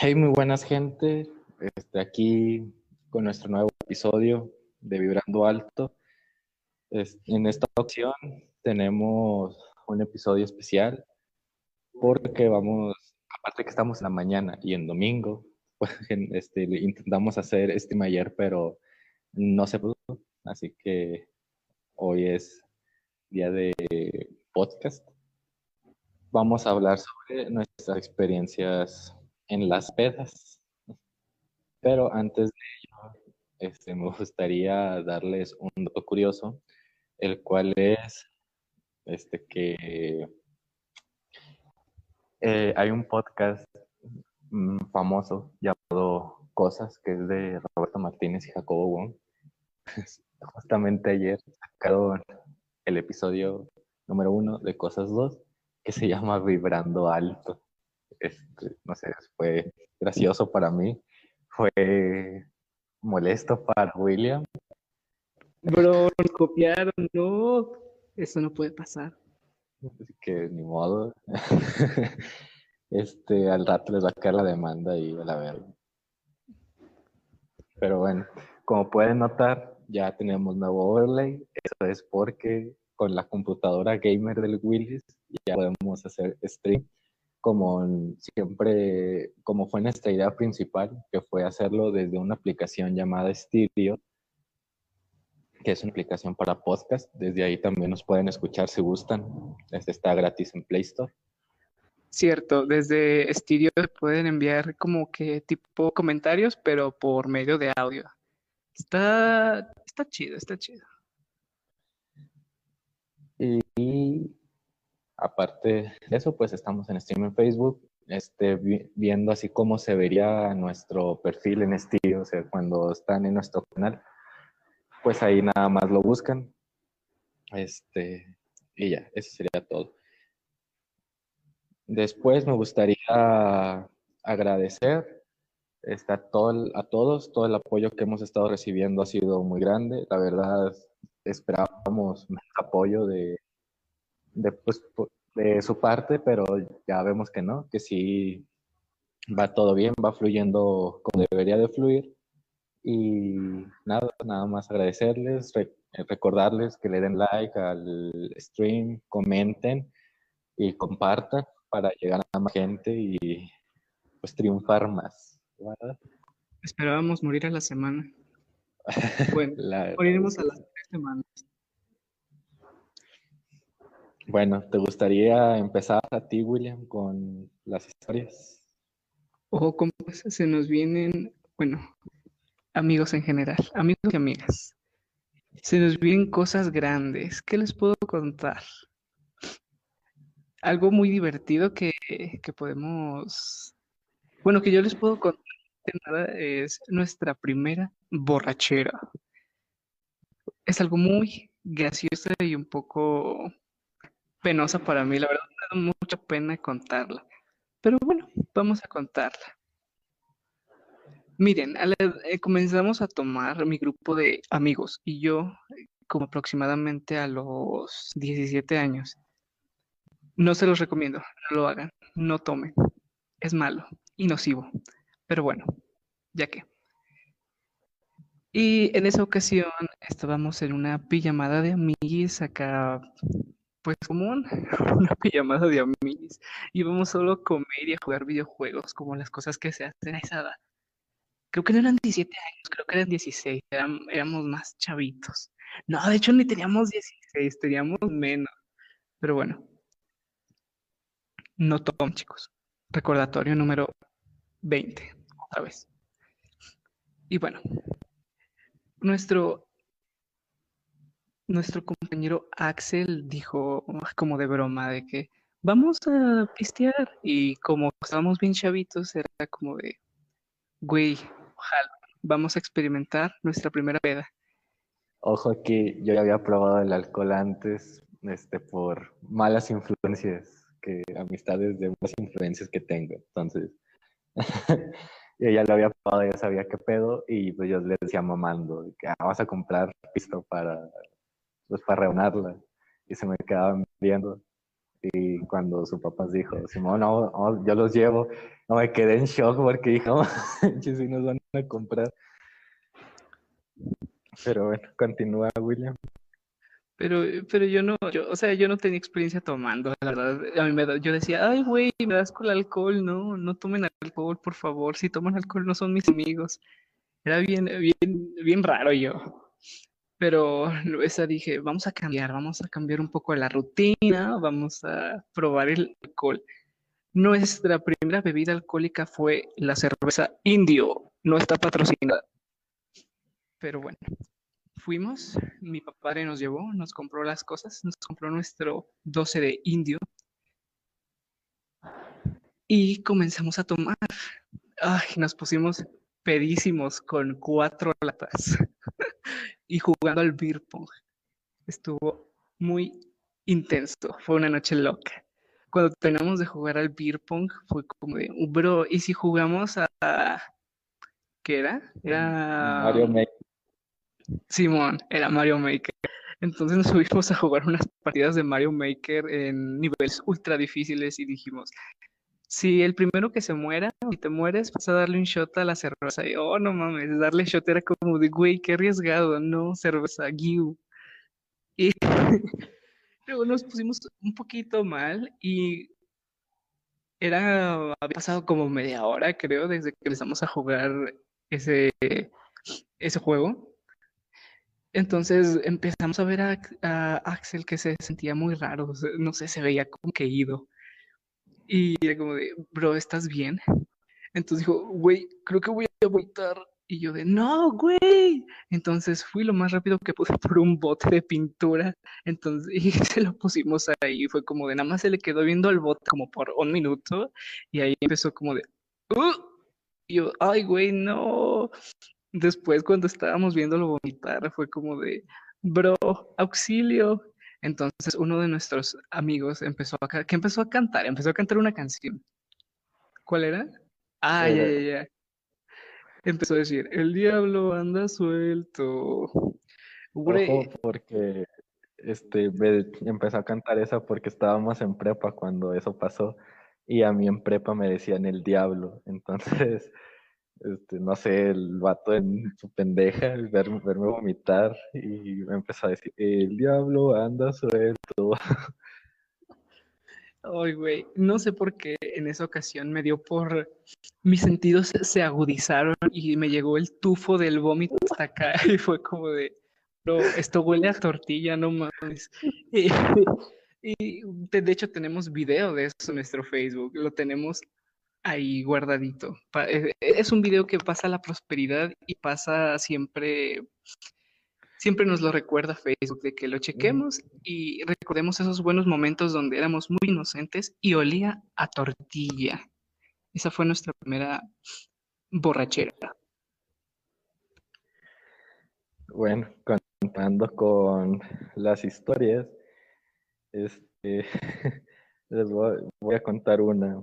Hey, muy buenas gente. Este, aquí con nuestro nuevo episodio de Vibrando Alto. en esta ocasión tenemos un episodio especial porque vamos, aparte que estamos en la mañana y en domingo, pues, este, intentamos hacer este ayer, pero no se pudo. Así que hoy es día de podcast. Vamos a hablar sobre nuestras experiencias en las pedas. Pero antes de ello, este, me gustaría darles un dato curioso, el cual es este, que eh, hay un podcast mm, famoso llamado Cosas, que es de Roberto Martínez y Jacobo Wong. Justamente ayer sacaron el episodio número uno de Cosas 2, que se llama Vibrando Alto. Este, no sé, fue gracioso para mí, fue molesto para William. Bro, nos copiaron, no, eso no puede pasar. Así que ni modo. este, al rato les va a caer la demanda y a la verga. Pero bueno, como pueden notar, ya tenemos nuevo overlay. Eso es porque con la computadora gamer del Willis ya podemos hacer stream como siempre, como fue nuestra idea principal, que fue hacerlo desde una aplicación llamada Stereo, que es una aplicación para podcast. Desde ahí también nos pueden escuchar si gustan. Este está gratis en Play Store. Cierto, desde Stereo pueden enviar como que tipo comentarios, pero por medio de audio. Está, está chido, está chido. Y aparte de eso, pues estamos en stream en Facebook, este, viendo así cómo se vería nuestro perfil en estilo, o sea, cuando están en nuestro canal, pues ahí nada más lo buscan. Este, y ya, eso sería todo. Después me gustaría agradecer este, a, todo, a todos, todo el apoyo que hemos estado recibiendo ha sido muy grande. La verdad, esperábamos más apoyo de, de, pues, de su parte, pero ya vemos que no, que sí va todo bien, va fluyendo como debería de fluir. Y nada, nada más agradecerles, recordarles que le den like al stream, comenten y compartan para llegar a más gente y pues triunfar más. Esperábamos morir a la semana. Bueno, moriremos a las tres semanas. Bueno, ¿te gustaría empezar a ti, William, con las historias? Ojo, como se nos vienen, bueno, amigos en general, amigos y amigas. Se nos vienen cosas grandes. ¿Qué les puedo contar? Algo muy divertido que, que podemos, bueno, que yo les puedo contar es nuestra primera borrachera. Es algo muy gracioso y un poco penosa para mí, la verdad me da mucha pena contarla. Pero bueno, vamos a contarla. Miren, eh, comenzamos a tomar mi grupo de amigos y yo, como aproximadamente a los 17 años. No se los recomiendo, no lo hagan, no tomen. Es malo y nocivo. Pero bueno, ya que. Y en esa ocasión estábamos en una pijamada de amiguis acá pues común, una pijamada de amigos. Íbamos solo a comer y a jugar videojuegos, como las cosas que se hacen a esa edad. Creo que no eran 17 años, creo que eran 16, éramos más chavitos. No, de hecho ni teníamos 16, teníamos menos. Pero bueno, no tom, chicos. Recordatorio número 20, otra vez. Y bueno, nuestro nuestro compañero Axel dijo como de broma de que vamos a pistear y como estábamos bien chavitos era como de, güey, ojalá, vamos a experimentar nuestra primera peda. Ojo que yo ya había probado el alcohol antes, este, por malas influencias, que amistades de malas influencias que tengo, entonces yo ya lo había probado, ya sabía qué pedo y pues yo les decía mamando, que ah, vamos a comprar pisto para pues para reunirla. Y se me quedaban viendo. Y cuando su papá dijo, Simón, no, yo los llevo, No, me quedé en shock porque dije, no, si nos van a comprar. Pero bueno, continúa, William. Pero, pero yo no, yo, o sea, yo no tenía experiencia tomando, la verdad. A mí me da, yo decía, ay, güey, me das con el alcohol, no, no tomen alcohol, por favor. Si toman alcohol no son mis amigos. Era bien, bien, bien raro yo. Pero esa dije, vamos a cambiar, vamos a cambiar un poco la rutina, vamos a probar el alcohol. Nuestra primera bebida alcohólica fue la cerveza indio, no está patrocinada. Pero bueno, fuimos, mi papá nos llevó, nos compró las cosas, nos compró nuestro 12 de indio y comenzamos a tomar. Ay, nos pusimos pedísimos con cuatro latas y jugando al beer pong. Estuvo muy intenso, fue una noche loca. Cuando terminamos de jugar al beer pong fue como de, bro, ¿y si jugamos a... ¿Qué era? Era... Mario Maker. Simón, era Mario Maker. Entonces nos subimos a jugar unas partidas de Mario Maker en niveles ultra difíciles y dijimos, si el primero que se muera y te mueres, vas a darle un shot a la cerveza. Y, oh, no mames, darle shot era como de, güey, qué arriesgado, no, cerveza, giu. Y luego nos pusimos un poquito mal y era, había pasado como media hora, creo, desde que empezamos a jugar ese, ese juego. Entonces empezamos a ver a, a Axel que se sentía muy raro, no sé, se veía como que ido. Y era como de, bro, ¿estás bien? Entonces dijo, güey, creo que voy a vomitar. Y yo de, no, güey. Entonces fui lo más rápido que pude por un bote de pintura. Entonces, y se lo pusimos ahí. Fue como de, nada más se le quedó viendo al bote como por un minuto. Y ahí empezó como de, uh. Y yo, ay, güey, no. Después, cuando estábamos viéndolo vomitar, fue como de, bro, auxilio. Entonces uno de nuestros amigos empezó a, que empezó a cantar, empezó a cantar una canción. ¿Cuál era? Ah, ya, ya, ya. Empezó a decir, el diablo anda suelto. Ojo, porque este, empezó a cantar esa porque estábamos en prepa cuando eso pasó y a mí en prepa me decían el diablo. Entonces este, no sé, el vato en su pendeja, verme, vomitar y me empezó a decir, el diablo anda suelto. Ay, güey, no sé por qué en esa ocasión me dio por... Mis sentidos se agudizaron y me llegó el tufo del vómito hasta acá y fue como de, pero esto huele a tortilla, no mames. Y de hecho tenemos video de eso en nuestro Facebook, lo tenemos ahí guardadito. Eh, es un video que pasa la prosperidad y pasa siempre, siempre nos lo recuerda Facebook, de que lo chequemos y recordemos esos buenos momentos donde éramos muy inocentes y olía a tortilla. Esa fue nuestra primera borrachera. Bueno, contando con las historias, este, les voy a contar una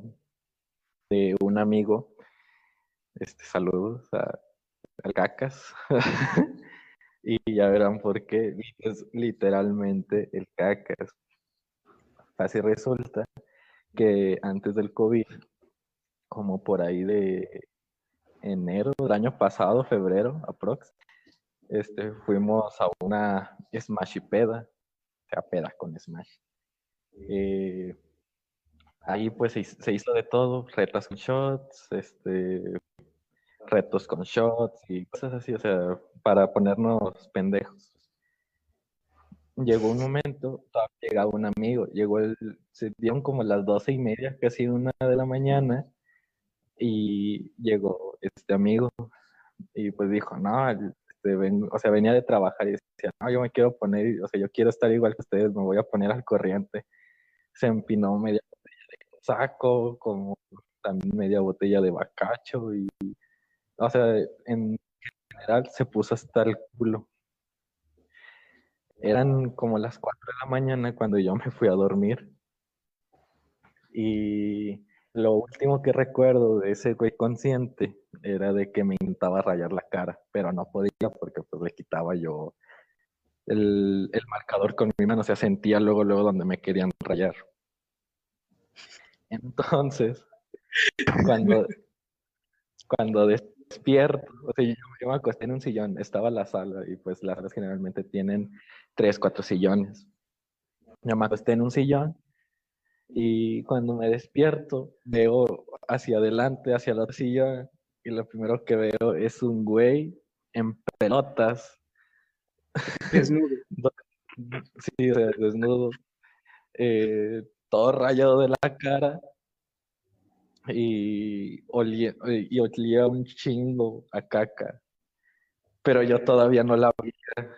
de un amigo. Este, saludos a, Cacas. y ya verán por qué. Es literalmente el Cacas. Así resulta que antes del COVID, como por ahí de enero del año pasado, febrero, aprox, este, fuimos a una Smashipeda, o sea, peda con Smash. Eh, ahí pues se, hizo de todo, retas con shots, este, retos con shots y cosas así, o sea, para ponernos pendejos. Llegó un momento, llegaba un amigo, llegó el, se dieron como las doce y media, casi una de la mañana, y llegó este amigo, y pues dijo, no, este, o sea, venía de trabajar y decía, no, yo me quiero poner, o sea, yo quiero estar igual que ustedes, me voy a poner al corriente. Se empinó media saco, como también media botella de bacacho y, o sea, en general se puso hasta el culo. Eran como las 4 de la mañana cuando yo me fui a dormir. Y lo último que recuerdo de ese güey consciente era de que me intentaba rayar la cara, pero no podía porque pues le quitaba yo el, el marcador con mi mano, o sea, sentía luego, luego donde me querían rayar. Entonces, Cuando, cuando despierto, o sea, yo, me acosté en un sillón, estaba la sala y pues las salas generalmente tienen tres, cuatro sillones. Yo me acosté en un sillón y cuando me despierto veo hacia adelante, hacia la silla y lo primero que veo es un güey en pelotas. Desnudo. sí, desnudo. Eh, todo rayado de la cara y olía, un chingo a caca. Pero yo todavía no la veía.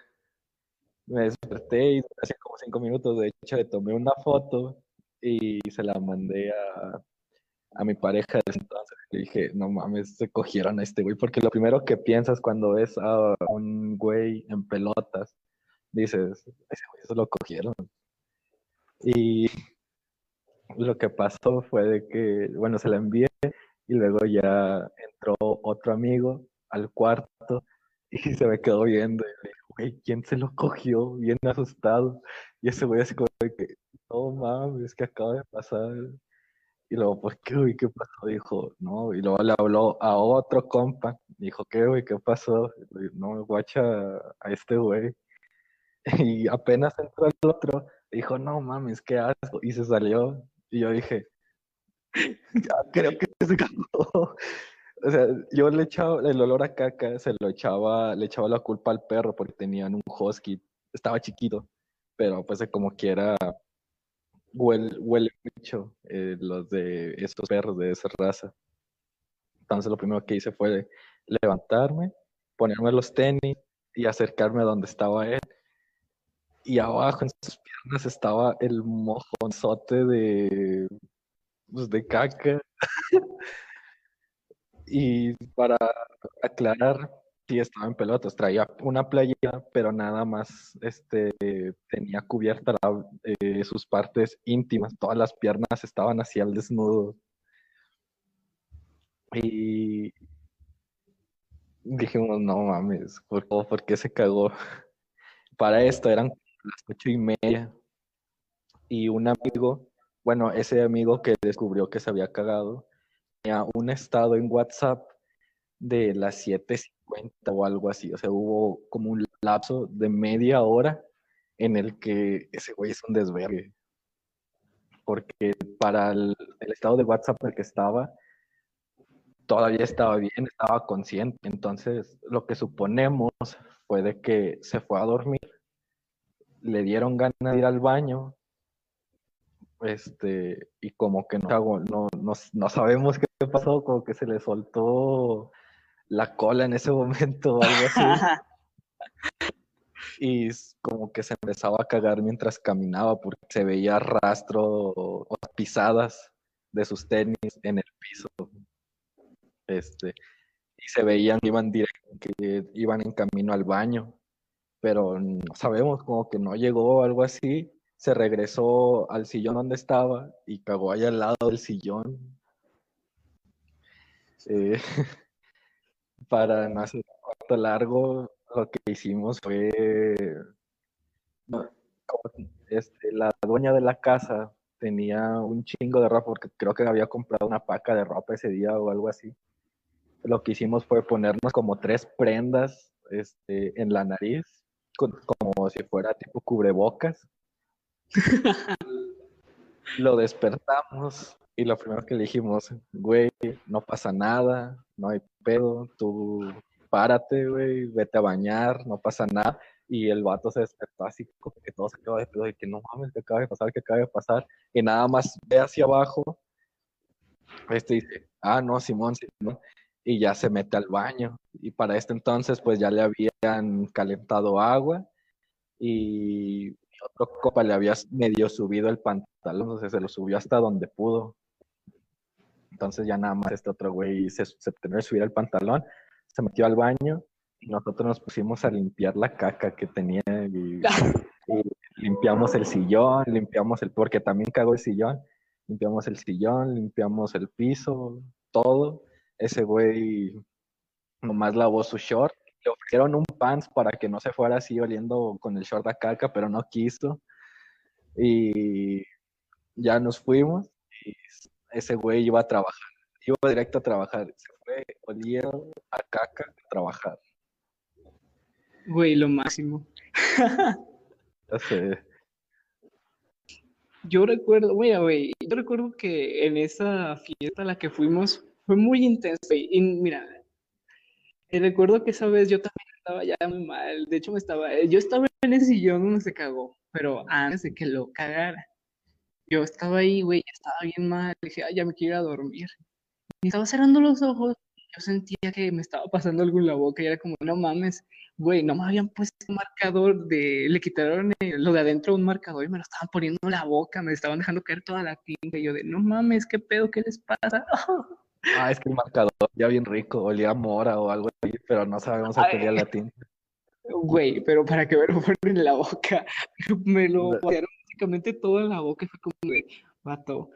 Me desperté y hace como cinco minutos, de hecho, le tomé una foto y se la mandé a, mi pareja entonces. Le dije, no mames, se cogieron a este güey, porque lo primero que piensas cuando ves a un güey en pelotas, dices, ese güey se lo cogieron. Y lo que pasó fue de que, bueno, se la envié y luego ya entró otro amigo al cuarto y se me quedó viendo y le dije, güey, ¿quién se lo cogió? Bien asustado. Y ese güey así como de que, no mames, que acaba de pasar. Y luego, ¿por qué, güey? ¿Qué pasó? Dijo, no. Y luego le habló a otro compa. Dijo, ¿qué, güey? ¿Qué pasó? no, guacha a este güey. Y apenas entró el otro, dijo, no mames, qué asco. Y se salió. Y yo dije, ya creo que se cagó. O sea, yo le echaba el olor a caca, se lo echaba, le echaba la culpa al perro porque tenían un husky, estaba chiquito, pero pues como quiera huele, huele mucho eh, los de esos perros de esa raza. Entonces lo primero que hice fue levantarme, ponerme los tenis y acercarme a donde estaba él. Y abajo en sus piernas estaba el mojonzote de, pues, de caca. y para aclarar, sí estaba en pelotas, traía una playera, pero nada más este, tenía cubierta eh, sus partes íntimas, todas las piernas estaban hacia el desnudo. Y dijimos, no mames, ¿por, ¿por qué se cagó? Para esto eran las ocho y media. Y un amigo, bueno, ese amigo que descubrió que se había cagado, tenía un estado en WhatsApp de las 7.50 o algo así. O sea, hubo como un lapso de media hora en el que ese güey es un desvergue. Porque para el, estado de WhatsApp en el que estaba, todavía estaba bien, estaba consciente. Entonces, lo que suponemos fue de que se fue a dormir, le dieron ganas de ir al baño, este, y como que no, no, no, no sabemos qué pasó, como que se le soltó la cola en ese momento o algo así. y como que se empezaba a cagar mientras caminaba porque se veía rastro o, pisadas de sus tenis en el piso. Este, y se veían que iban directo, que iban en camino al baño, pero no sabemos, como que no llegó o algo así. Se regresó al sillón donde estaba y cagó ahí al lado del sillón. Eh, para no hacer cuarto largo, lo que hicimos fue este, la dueña de la casa tenía un chingo de ropa porque creo que había comprado una paca de ropa ese día o algo así. Lo que hicimos fue ponernos como tres prendas este, en la nariz, como si fuera tipo cubrebocas. Lo despertamos y lo primero que le dijimos, güey, no pasa nada, no hay pedo, tú párate, güey, vete a bañar, no pasa nada. Y el vato se despertó así, como que todo se quedó de pedo, y que no mames, que acaba de pasar, que acaba de pasar. Y nada más ve hacia abajo, este dice, ah, no, Simón, Simón. Y ya se mete al baño. Y para este entonces, pues ya le habían calentado agua y otro copa le había medio subido el pantalón, sea, se lo subió hasta donde pudo. Entonces ya nada más este otro güey se, se que subir el pantalón, se metió al baño y nosotros nos pusimos a limpiar la caca que tenía y, limpiamos el sillón, limpiamos el, porque también cagó el sillón, limpiamos el sillón, limpiamos el piso, todo. Ese güey nomás lavó su short, le ofrecieron un pants para que no se fuera así oliendo con el short a caca, pero no quiso. Y ya nos fuimos y ese güey iba a trabajar iba directo a trabajar. Se fue, olía a caca a trabajar. Güey, lo máximo. Ya sé. Yo recuerdo, güey, güey, yo recuerdo que en esa fiesta a la que fuimos fue muy intensa. güey, Y mira, eh, recuerdo que esa vez yo también estaba ya muy mal. De hecho, me estaba, eh, yo estaba en ese sillón donde se cagó, pero antes de que lo cagara. Yo estaba ahí, güey, estaba bien mal. Dije, ay, ya me quiero ir a dormir. Y estaba cerrando los ojos. Yo sentía que me estaba pasando algo en la boca y era como, no mames, güey, no me habían puesto un marcador de, le quitaron eh, lo de adentro un marcador y me lo estaban poniendo en la boca, me estaban dejando caer toda la tinta. Y yo de, no mames, qué pedo, qué les pasa. Ah, es que el marcador ya bien rico, olía a mora o algo así, pero no sabemos a qué olía la tinta. Güey, pero para que me lo ponen en la boca, me lo pusieron básicamente todo en la boca y fue como de, vato,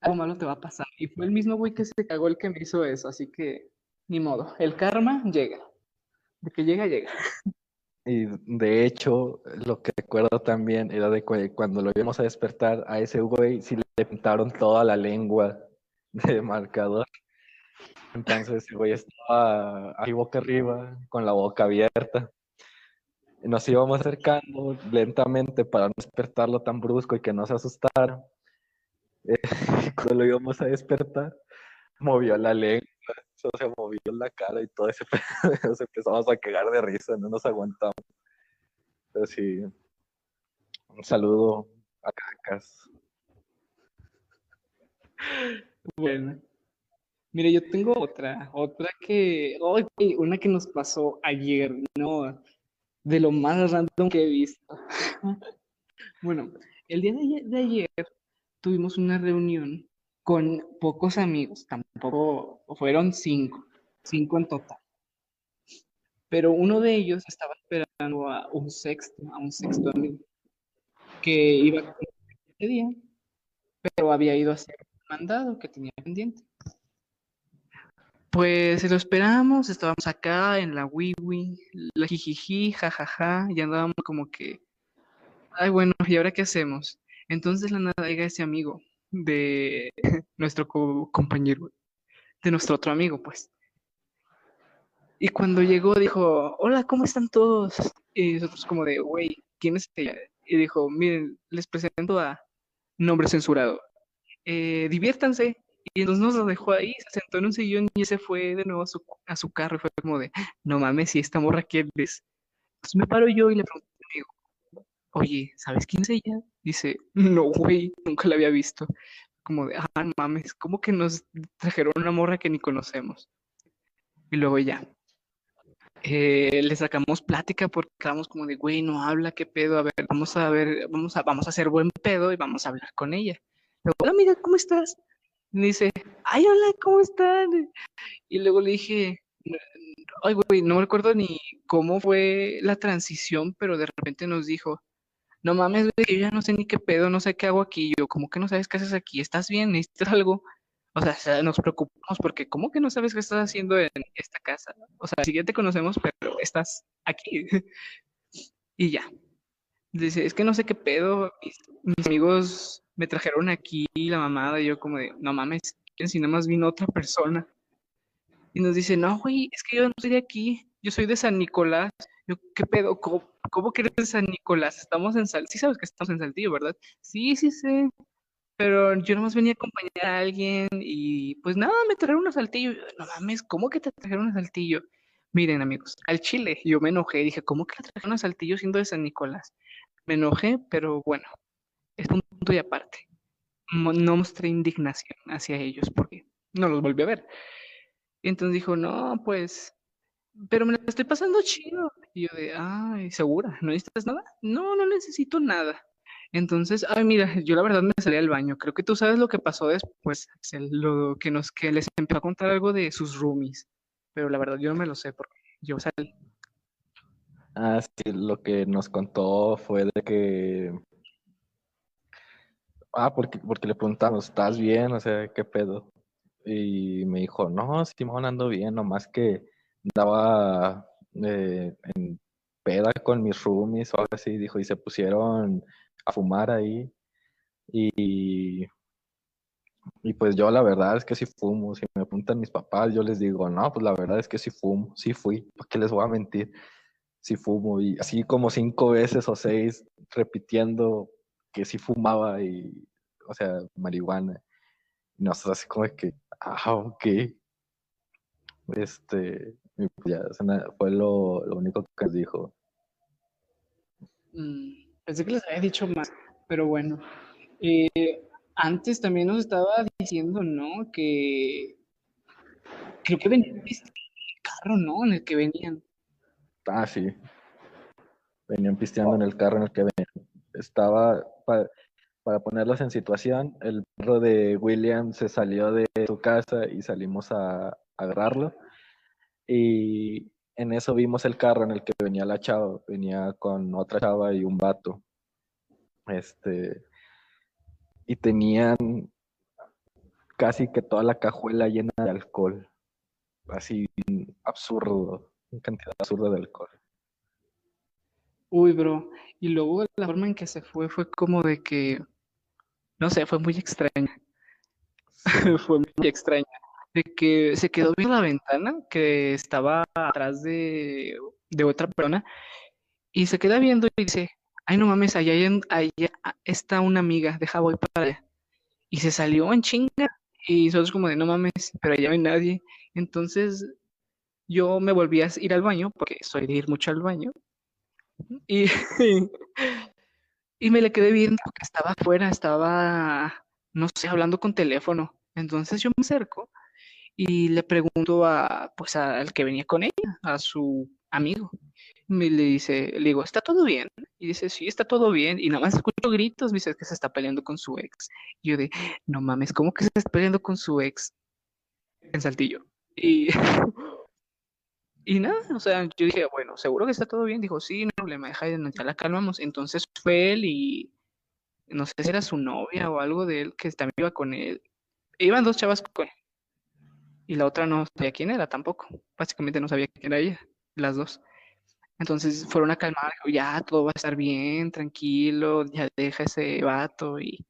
algo malo te va a pasar. Y fue el mismo güey que se cagó el que me hizo eso, así que ni modo, el karma llega. De que llega, llega. Y de hecho, lo que recuerdo también era de cu- cuando lo íbamos a despertar a ese güey, sí le pintaron toda la lengua de marcador. Entonces el güey estaba ahí boca arriba, con la boca abierta. Nos íbamos acercando lentamente para no despertarlo tan brusco y que no se asustara. Eh, cuando lo íbamos a despertar, movió la lengua, o sea, movió la cara y todo ese. Nos empezamos a cagar de risa, no nos aguantamos. Pero sí, un saludo a Cacas. Bueno. Mire, yo tengo otra, otra que, güey, una que nos pasó ayer, ¿no? De lo más random que he visto. Bueno, el día de ayer, tuvimos una reunión con pocos amigos, tampoco fueron cinco, cinco en total. Pero uno de ellos estaba esperando a un sexto, a un sexto amigo, que iba a ese día, pero había ido a hacer mandado que tenía pendiente. Pues lo esperamos, estábamos acá en la wiwi, la jijiji, jajaja, y andábamos como que, ay, bueno, ¿y ahora qué hacemos? Entonces la nada llega ese amigo de nuestro co- compañero, de nuestro otro amigo, pues. Y cuando llegó dijo, hola, ¿cómo están todos? Y nosotros como de, güey, ¿quién es ella? Y dijo, miren, les presento a nombre censurado. Eh, diviértanse. Y entonces nos dejó ahí, se sentó en un sillón y se fue de nuevo a su, a su carro y fue como de, no mames, si esta morra quién es. Entonces me paro yo y le pregunto a mi amigo, oye, ¿sabes quién es ella? Dice, no, güey, nunca la había visto. Como de, ah, no mames, ¿cómo que nos trajeron una morra que ni conocemos? Y luego ya, eh, le sacamos plática porque estábamos como de, güey, no habla, qué pedo, a ver, vamos a ver, vamos a, vamos a hacer buen pedo y vamos a hablar con ella. Hola amiga, ¿cómo estás? Me dice, ay, hola, ¿cómo están? Y luego le dije, ay, güey, no me recuerdo ni cómo fue la transición, pero de repente nos dijo, no mames, güey, yo ya no sé ni qué pedo, no sé qué hago aquí. Yo, ¿cómo que no sabes qué haces aquí? ¿Estás bien? ¿Necesitas algo? O sea, se- nos preocupamos porque, ¿cómo que no sabes qué estás haciendo en esta casa? O sea, sí ya te conocemos, pero estás aquí. Y ya. Dice, es que no sé qué pedo, mis amigos me trajeron aquí la mamada, y yo como de, no mames, ¿quién si nada más vino otra persona? Y nos dice, no, güey, es que yo no soy de aquí, yo soy de San Nicolás. Yo, ¿qué pedo? ¿Cómo, cómo que eres de San Nicolás? Estamos en Sal, sí sabes que estamos en Saltillo, ¿verdad? Sí, sí sé, pero yo nomás venía a acompañar a alguien y pues nada, me trajeron a Saltillo. Yo, No mames, ¿cómo que te trajeron a Saltillo? Miren, amigos, al Chile, yo me enojé, dije, ¿cómo que la trajeron a Saltillo siendo de San Nicolás? Me enojé, pero bueno, es un punto y aparte. No mostré indignación hacia ellos porque no los volví a ver. Y entonces dijo, no, pues, pero me la estoy pasando chido. Y yo de, ay, ¿segura? ¿No necesitas nada? No, no necesito nada. Entonces, ay, mira, yo la verdad me salí al baño. Creo que tú sabes lo que pasó después, Axel, lo que nos, que les empezó a contar algo de sus roomies. Pero la verdad yo no me lo sé porque yo salí. Ah, sí, lo que nos contó fue de que. Ah, porque, porque le preguntamos, ¿estás bien? O sea, ¿qué pedo? Y me dijo, no, Simón, ando bien, nomás que andaba eh, en peda con mis roomies o algo así, dijo, y se pusieron a fumar ahí. Y Y pues yo la verdad es que sí fumo. Si me apuntan mis papás, yo les digo, no, pues la verdad es que sí fumo, sí fui. ¿Para qué les voy a mentir? Sí fumo. Y así como cinco veces o seis repitiendo que sí fumaba y, o sea, marihuana. Y nosotros así como que, ah, ok. Este, pues ya, fue lo, lo único que dijo. Mm, pensé que les había dicho más, pero bueno. Eh, antes también nos estaba diciendo, ¿no? Que creo que venía en el carro, ¿no? En el que venían. Ah, sí. Venían pisteando en el carro en el que venían. Estaba, para, ponerlos en situación, el perro de William se salió de su casa y salimos a agarrarlo. Y en eso vimos el carro en el que venía la chava, venía con otra chava y un vato. Este, y tenían casi que toda la cajuela llena de alcohol. Así absurdo, una cantidad absurda de alcohol. Uy, bro. Y luego la forma en que se fue fue como de que, no sé, fue muy extraña. fue muy extraña de que se quedó viendo la ventana que estaba atrás de, otra persona y se queda viendo y dice, ay no mames, allá, allá está una amiga, deja voy para allá. Y se salió en chinga y nosotros como de no mames, pero allá no hay nadie. Entonces yo me volví a ir al baño, porque soy de ir mucho al baño. Y, y me le quedé viendo que estaba afuera, estaba, no sé, hablando con teléfono. Entonces yo me acerco y le pregunto a, pues al que venía con ella, a su amigo. Me le dice, le digo, ¿está todo bien? Y dice, sí, está todo bien. Y nada más escucho gritos, me dice que se está peleando con su ex. Y yo de, no mames, ¿cómo que se está peleando con su ex? En Saltillo. Y, y nada, o sea, yo dije, bueno, seguro que está todo bien. Dijo, sí, no hay problema, deja, ya la calmamos. Entonces fue él y no sé si era su novia o algo de él que también iba con él. Iban dos chavas con él y la otra no sabía quién era tampoco. Básicamente no sabía quién era ella, las dos. Entonces fueron a calmar, ya todo va a estar bien, tranquilo, ya deja ese vato y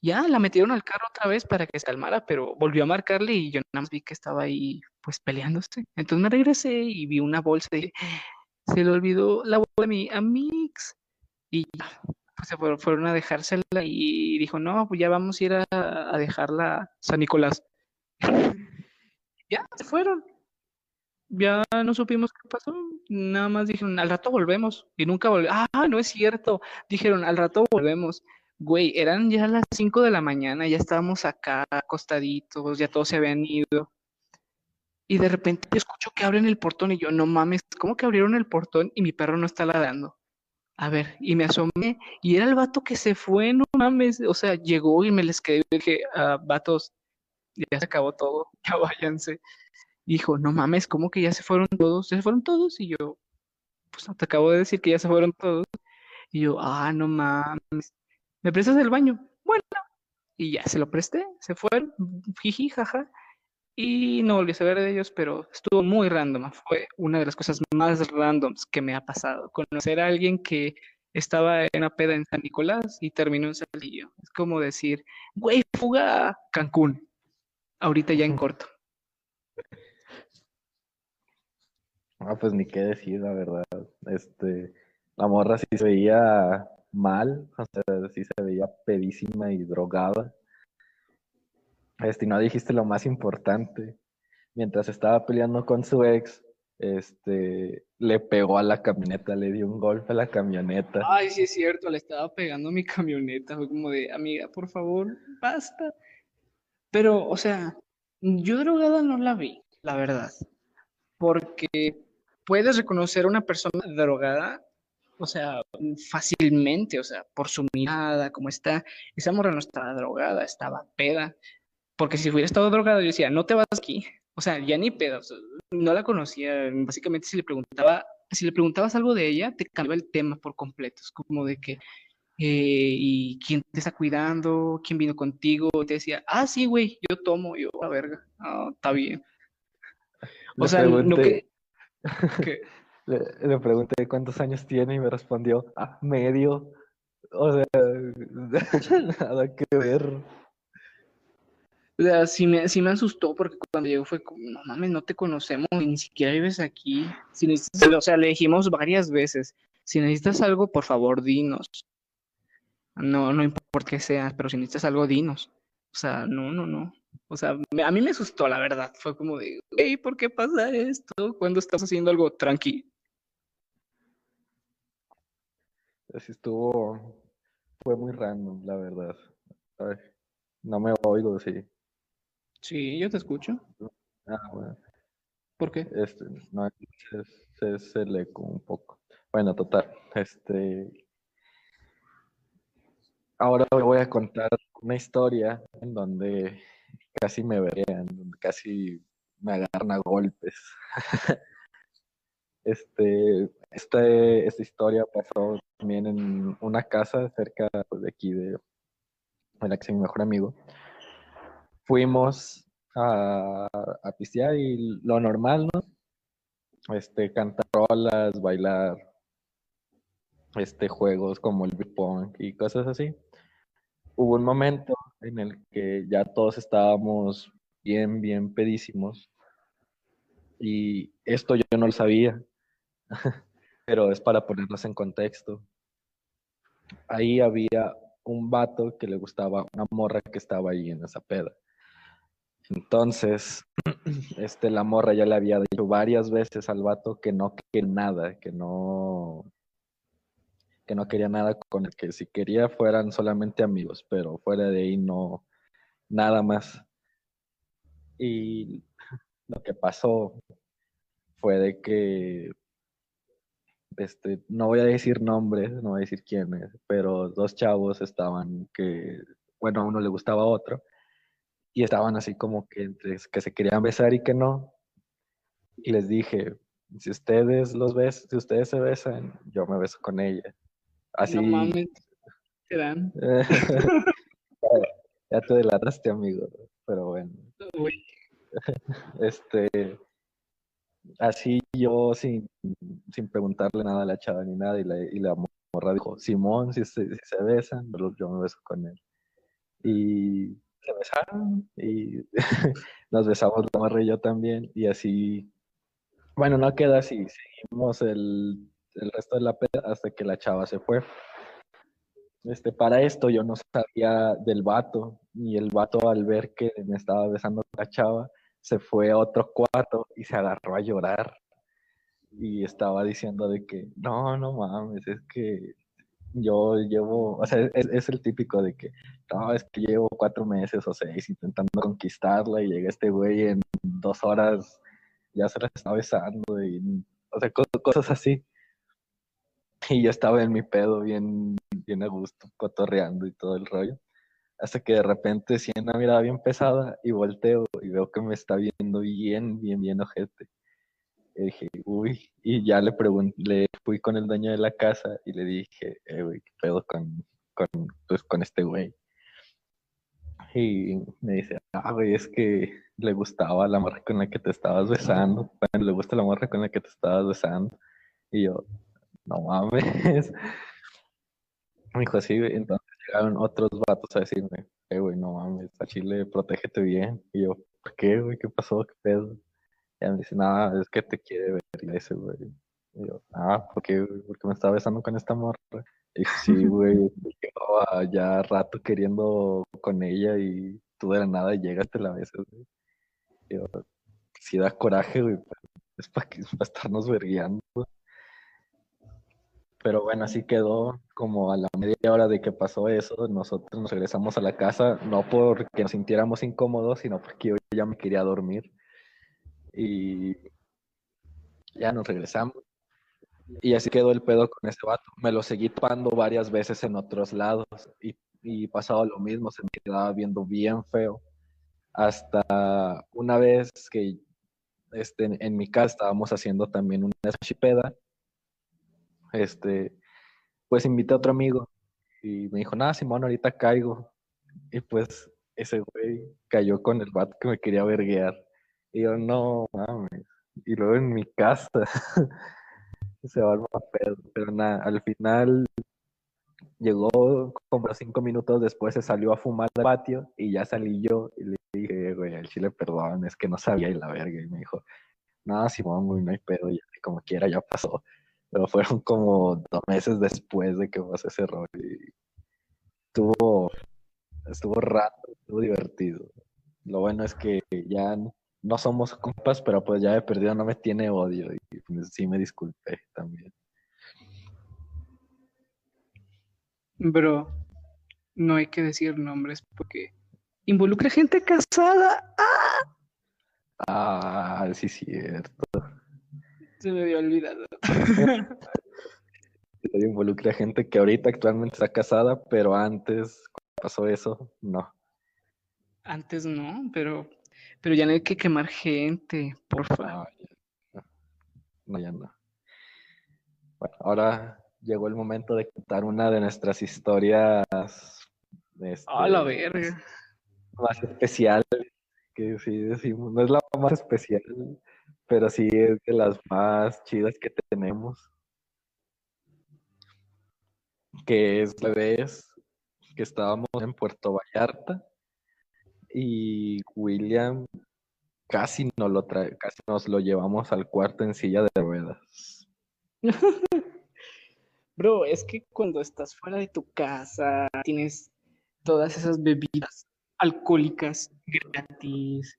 ya la metieron al carro otra vez para que se calmara, pero volvió a marcarle y yo nada más vi que estaba ahí pues peleándose. Entonces me regresé y vi una bolsa y se le olvidó la bolsa de mi amix y pues se fueron, a dejársela y dijo, no, pues ya vamos a ir a, a dejarla San Nicolás ya se fueron. Ya no supimos qué pasó. Nada más dijeron, al rato volvemos. Y nunca volvemos. Ah, no es cierto. Dijeron, al rato volvemos. Güey, eran ya las 5 de la mañana, ya estábamos acá acostaditos, ya todos se habían ido. Y de repente escucho que abren el portón y yo, no mames, ¿cómo que abrieron el portón y mi perro no está ladrando? A ver, y me asomé y era el vato que se fue, no mames. O sea, llegó y me les quedé y dije, ah, vatos, ya se acabó todo, ya váyanse. dijo, no mames, ¿cómo que ya se fueron todos? ¿Ya se fueron todos? Y yo, pues te acabo de decir que ya se fueron todos. Y yo, ah, no mames, ¿me prestas el baño? Bueno, y ya se lo presté, se fueron, jiji, jaja. Y no volví a saber de ellos, pero estuvo muy random. Fue una de las cosas más randoms que me ha pasado. Conocer a alguien que estaba en una peda en San Nicolás y terminó en Salillo. Es como decir, güey, fuga a Cancún ahorita ya en corto. Ah, pues ni qué decir, la verdad. Este, la morra sí se veía mal, o sea, sí se veía pedísima y drogada. Este, no dijiste lo más importante. Mientras estaba peleando con su ex, este, le pegó a la camioneta, le dio un golpe a la camioneta. Ay, sí es cierto, le estaba pegando a mi camioneta. Fue como de, amiga, por favor, basta. Pero, o sea, yo drogada no la vi, la verdad. Porque puedes reconocer a una persona drogada, o sea, fácilmente, o sea, por su mirada, como está. Esa morra no estaba drogada, estaba peda. Porque si hubiera estado drogada, yo decía, no te vas aquí. O sea, ya ni peda, no la conocía. Básicamente, si le preguntaba, si le preguntabas algo de ella, te cambiaba el tema por completo. Es como de que, eh, y quién te está cuidando, quién vino contigo, te decía, ah, sí, güey, yo tomo, yo, la verga, ah, está bien. O sea, no que... Le, pregunté cuántos años tiene y me respondió, ah, medio. O sea, nada que ver. O sea, sí me, sí me asustó porque cuando llegó fue como, no mames, no te conocemos, ni siquiera vives aquí. O sea, le dijimos varias veces, si necesitas algo, por favor, dinos. No, no importa qué sea, pero si necesitas algo, dinos. O sea, no, no, no. O sea, a mí me asustó, la verdad. Fue como de, hey, ¿por qué pasa esto cuando estás haciendo algo tranqui? Así estuvo, fue muy random, la verdad. no me oigo, sí. Sí, yo te escucho. Ah, bueno. ¿Por qué? Este, no, se, se, le eco un poco. Bueno, total. Este. Ahora voy a contar una historia en donde casi me verían, donde casi me agarran a golpes. este, este, esta historia pasó también en una casa cerca pues, de aquí de, la que es mi mejor amigo fuimos a, a y lo normal, ¿no? Este, cantar rolas, bailar, este, juegos como el beer pong y cosas así. Hubo un momento en el que ya todos estábamos bien, bien pedísimos y esto yo no lo sabía, pero es para ponerlos en contexto. Ahí había un vato que le gustaba una morra que estaba ahí en esa peda. Entonces, este, la morra ya le había dicho varias veces al vato que no quería nada, que no, que no quería nada con el que si quería fueran solamente amigos, pero fuera de ahí no, nada más. Y lo que pasó fue de que, este, no voy a decir nombres, no voy a decir quiénes, pero dos chavos estaban que, bueno, a uno le gustaba a otro y estaban así como que entre que se querían besar y que no. Y les dije, si ustedes los ves, si ustedes se besan, yo me beso con ella. Así. No mames. ya te delataste, amigo, pero bueno. Este, así yo sin, sin preguntarle nada a la chava ni nada, y la, y la morra dijo, Simón, si se, si se besan, yo me beso con él. Y se besaron y nos besamos la morra y yo también y así, bueno, no queda así, seguimos el, el resto de la peda hasta que la chava se fue. Este, para esto yo no sabía del vato, y el vato al ver que me estaba besando la chava, se fue a otro cuarto y se agarró a llorar. Y estaba diciendo de que, no, no mames, es que yo llevo, o sea, es, el típico de que, no, es que llevo cuatro meses o seis intentando conquistarla y llega este güey en dos horas, ya se la está besando y, o sea, cosas así. Y yo estaba en mi pedo bien, bien a gusto, cotorreando y todo el rollo. Hasta que de repente siento una mirada bien pesada y volteo y veo que me está viendo bien, bien, bien ojete. Y dije, uy, y ya le pregunté, le fui con el dueño de la casa y le dije, eh, güey, ¿qué pedo con, con, pues, con este güey? Y me dice, ah, güey, es que le gustaba la morra con la que te estabas besando. Bueno, le gusta la morra con la que te estabas besando. Y yo, no mames. Me dijo, sí. Entonces llegaron otros vatos a decirme, eh, güey, no mames, a Chile, protégete bien. Y yo, ¿por qué, güey? ¿Qué pasó? ¿Qué pedo? Y me dice, nada, es que te quiere ver. Y ese, güey. Y yo, ah, ¿por qué, Porque me estaba besando con esta morra. Y sí, güey, llevaba ya rato queriendo con ella y tú de la nada llegas, te la besas, güey. Y yo, sí da coraje, güey, es para, que, para estarnos vergueando. Pero bueno, así quedó como a la media hora de que pasó eso. Nosotros nos regresamos a la casa, no porque nos sintiéramos incómodos, sino porque yo ya me quería dormir. Y ya nos regresamos. Y así quedó el pedo con ese vato. Me lo seguí topando varias veces en otros lados y, y pasaba lo mismo, se me quedaba viendo bien feo. Hasta una vez que este, en mi casa estábamos haciendo también una chipeda, este, pues invité a otro amigo y me dijo, nada, Simón, ahorita caigo. Y pues ese güey cayó con el vato que me quería verguear. Y yo, no mames. Y luego en mi casa se va a pedo. Pero nada, al final llegó como cinco minutos después, se salió a fumar al patio y ya salí yo y le dije, güey, al chile perdón, es que no sabía y la verga. Y me dijo, no, Simón, güey, no hay pedo, ya, como quiera, ya pasó. Pero fueron como dos meses después de que pasó ese rol y estuvo, estuvo rato, estuvo divertido. Lo bueno es que ya no somos compas, pero pues ya he perdido, no me tiene odio y pues, sí me disculpé también. Bro, no hay que decir nombres porque involucra gente casada. ¡Ah! Ah, sí, cierto. Se me había olvidado. involucra gente que ahorita actualmente está casada, pero antes, cuando pasó eso, no. Antes no, pero, pero ya no hay que quemar gente, por favor. No, ya no. Bueno, ahora llegó el momento de contar una de nuestras historias. Este, a la verga. Más especial, que sí decimos, no es la más especial, pero sí es de las más chidas que tenemos. Que es la vez que estábamos en Puerto Vallarta y William casi nos lo trae, casi nos lo llevamos al cuarto en silla de ruedas. Bro, es que cuando estás fuera de tu casa, tienes todas esas bebidas alcohólicas gratis,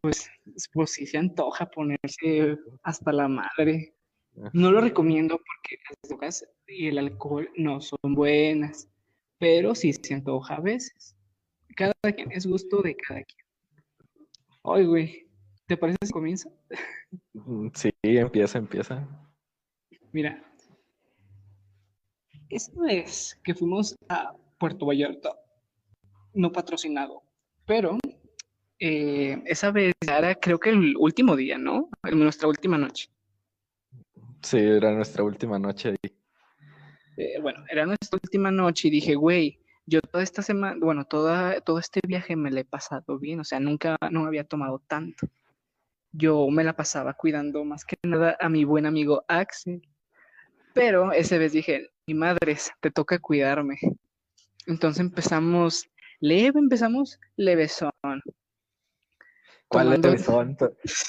pues, pues sí se antoja ponerse hasta la madre. No lo recomiendo porque las drogas y el alcohol no son buenas, pero sí se antoja a veces. Cada quien es gusto de cada quien. Ay, güey, ¿te parece si comienza? Mm, sí, empieza, empieza. Mira, esta vez que fuimos a Puerto Vallarta, no patrocinado, pero eh, esa vez era creo que el último día, ¿no? Nuestra última noche. Sí, era nuestra última noche ahí. Eh, bueno, era nuestra última noche y dije, güey, yo toda esta semana, bueno, toda, todo este viaje me lo he pasado bien, o sea, nunca, no había tomado tanto. Yo me la pasaba cuidando más que nada a mi buen amigo Axel. Pero esa vez dije, mi madres, te toca cuidarme. Entonces empezamos leve, empezamos levesón. ¿Cuál levesón?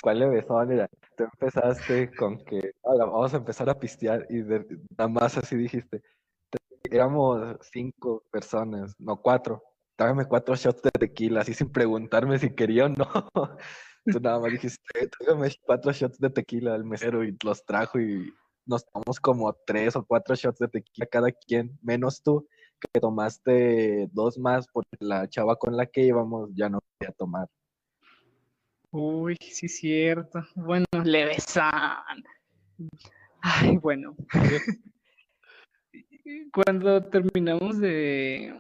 ¿Cuál levesón? Mira, tú empezaste con que, vamos a empezar a pistear y nada más así dijiste, éramos cinco personas, no cuatro. Trágame cuatro shots de tequila, así sin preguntarme si quería o no. Tú nada más dijiste, trágame cuatro shots de tequila al mesero y los trajo y nos tomamos como tres o cuatro shots de tequila cada quien, menos tú, que tomaste dos más porque la chava con la que íbamos ya no quería tomar. Uy, sí es cierto. Bueno, le besan. Ay, bueno. Cuando terminamos de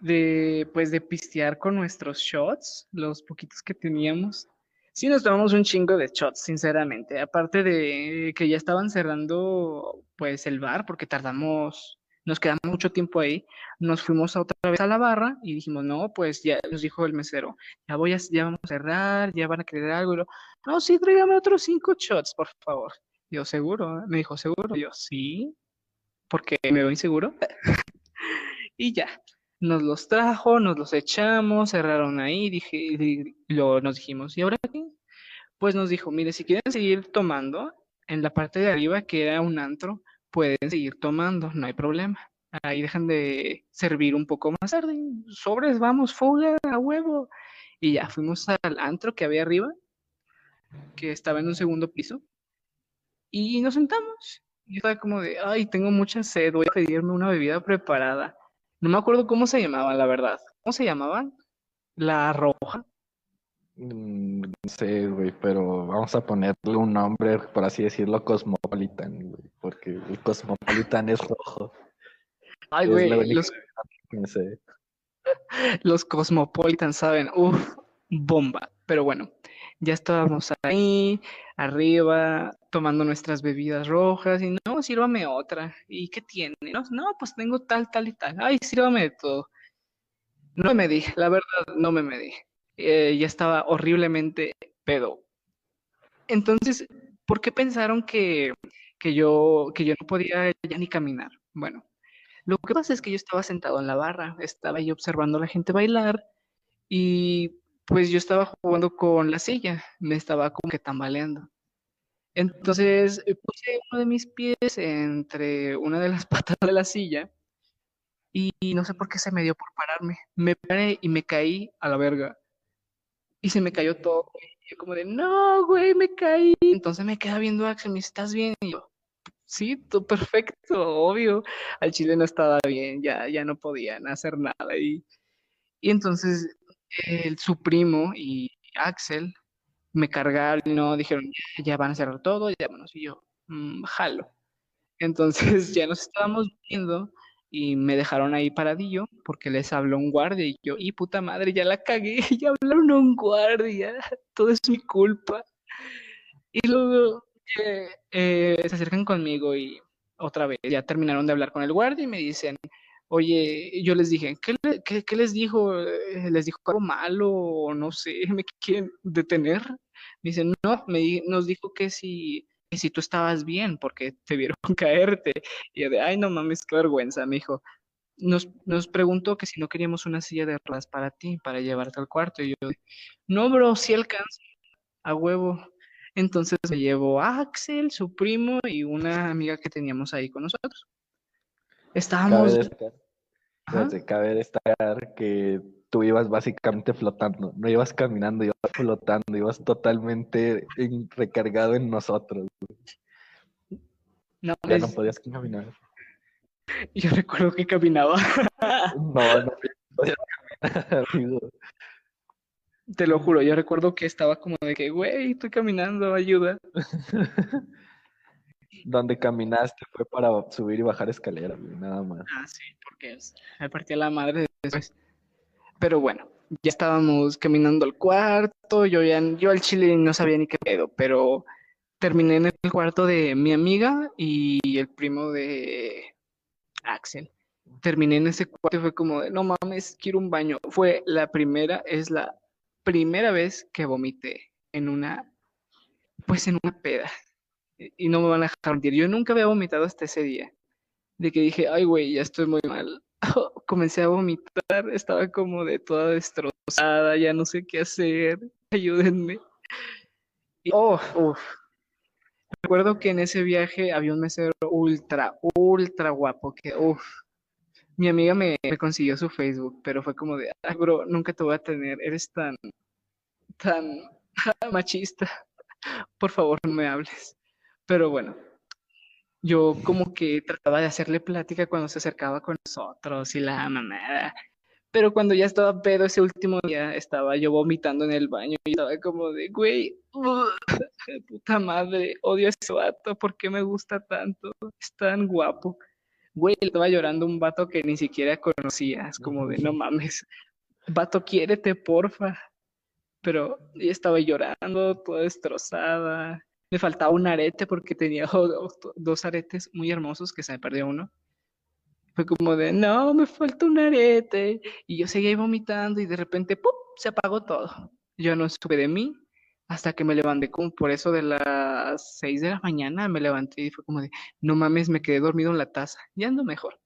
de pues de pistear con nuestros shots, los poquitos que teníamos, Sí, nos tomamos un chingo de shots, sinceramente. Aparte de que ya estaban cerrando, pues, el bar, porque tardamos, nos quedamos mucho tiempo ahí, nos fuimos otra vez a la barra y dijimos, no, pues ya nos dijo el mesero, ya voy a, ya vamos a cerrar, ya van a querer algo. Y no, sí, tráigame otros cinco shots, por favor. Yo, seguro, me dijo, seguro. Yo, sí, porque me veo inseguro. y ya, nos los trajo, nos los echamos, cerraron ahí, dije, lo, nos dijimos, ¿y ahora qué? Pues nos dijo, mire, si quieren seguir tomando, en la parte de arriba, que era un antro, pueden seguir tomando, no hay problema. Ahí dejan de servir un poco más tarde, sobres, vamos, fuga, a huevo. Y ya fuimos al antro que había arriba, que estaba en un segundo piso, y nos sentamos. Y estaba como de, ay, tengo mucha sed, voy a pedirme una bebida preparada. No me acuerdo cómo se llamaban, la verdad. ¿Cómo se llamaban? La roja. Mm, no sé, güey, pero vamos a ponerle un nombre, por así decirlo, Cosmopolitan, güey, porque el Cosmopolitan es rojo. Ay, güey, los... los Cosmopolitan saben, uff, bomba. Pero bueno, ya estábamos ahí, arriba, tomando nuestras bebidas rojas, y no, sírvame otra. ¿Y qué tiene? No, no pues tengo tal, tal y tal. Ay, sírvame de todo. No me di, la verdad, no me medí. Eh, ya estaba horriblemente pedo. Entonces, ¿por qué pensaron que, que, yo, que yo no podía ya ni caminar? Bueno, lo que pasa es que yo estaba sentado en la barra, estaba ahí observando a la gente bailar y pues yo estaba jugando con la silla, me estaba como que tambaleando. Entonces eh, puse uno de mis pies entre una de las patas de la silla y no sé por qué se me dio por pararme. Me paré y me caí a la verga. Y se me cayó todo. Y yo como de, no, güey, me caí. Entonces me queda viendo Axel, ¿me estás bien? Y yo, sí, todo perfecto, obvio. Al chile no estaba bien, ya, ya no podían hacer nada. Y, y entonces su primo y Axel me cargaron, no, dijeron, ya, van a cerrar todo, ya bueno, y yo, mm, jalo. Entonces ya nos estábamos viendo y me dejaron ahí paradillo porque les habló un guardia y yo, y puta madre, ya la cagué, ya hablaron a un guardia, todo es mi culpa. Y luego eh, se acercan conmigo y otra vez ya terminaron de hablar con el guardia y me dicen, oye, yo les dije, ¿qué, les dijo? Eh, ¿Les dijo algo malo o no sé, me quieren detener? Me dicen, no, me, nos dijo que si si tú estabas bien porque te vieron caerte. Y yo de, ay, no mames, qué vergüenza, me dijo. Nos, nos preguntó que si no queríamos una silla de ruedas para ti, para llevarte al cuarto. Y yo, no, bro, si alcanza, a huevo. Entonces me llevó a Axel, su primo y una amiga que teníamos ahí con nosotros. Estábamos... cabe destacar que tú ibas básicamente flotando, no ibas caminando, ibas flotando, ibas totalmente recargado en nosotros. No, ya no podías caminar. Yo recuerdo que caminaba. no, no podías caminar, Te lo juro, yo recuerdo que estaba como de que, güey, estoy caminando, ayuda. Donde caminaste fue para subir y bajar escaleras, nada más. Ah, sí, porque me partía la madre después. Pero bueno, ya estábamos caminando al cuarto, yo ya, yo al chile no sabía ni qué pedo, pero terminé en el cuarto de mi amiga y el primo de Axel. Terminé en ese cuarto y fue como de, no mames, quiero un baño. Fue la primera, es la primera vez que vomité en una, pues en una peda. Y no me van a dejar mentir. Yo nunca había vomitado hasta ese día. De que dije, ay, güey, ya estoy muy mal. comencé a vomitar, estaba como de toda destrozada, ya no sé qué hacer, ayúdenme. Y, oh, Recuerdo que en ese viaje había un mesero ultra, ultra guapo, que, uff, mi amiga me, consiguió su Facebook, pero fue como de, ah, bro, nunca te voy a tener, eres tan, tan machista, por favor no me hables. Pero bueno, yo como que trataba de hacerle plática cuando se acercaba con nosotros y la mamada. Pero cuando ya estaba pedo ese último día, estaba yo vomitando en el baño y estaba como de, güey, puta madre, odio a ese vato, ¿por qué me gusta tanto? Es tan guapo. Güey, estaba llorando un vato que ni siquiera conocías, como de, no mames, vato, quiérete, porfa. Pero ella estaba llorando, toda destrozada, me faltaba un arete porque tenía dos, aretes muy hermosos que se me perdió uno. Fue como de, no, me falta un arete. Y yo seguía vomitando y de repente, ¡pum!, se apagó todo. Yo no supe de mí hasta que me levanté como por eso de las 6 de la mañana me levanté y fue como de, no mames, me quedé dormido en la taza. Ya ando mejor.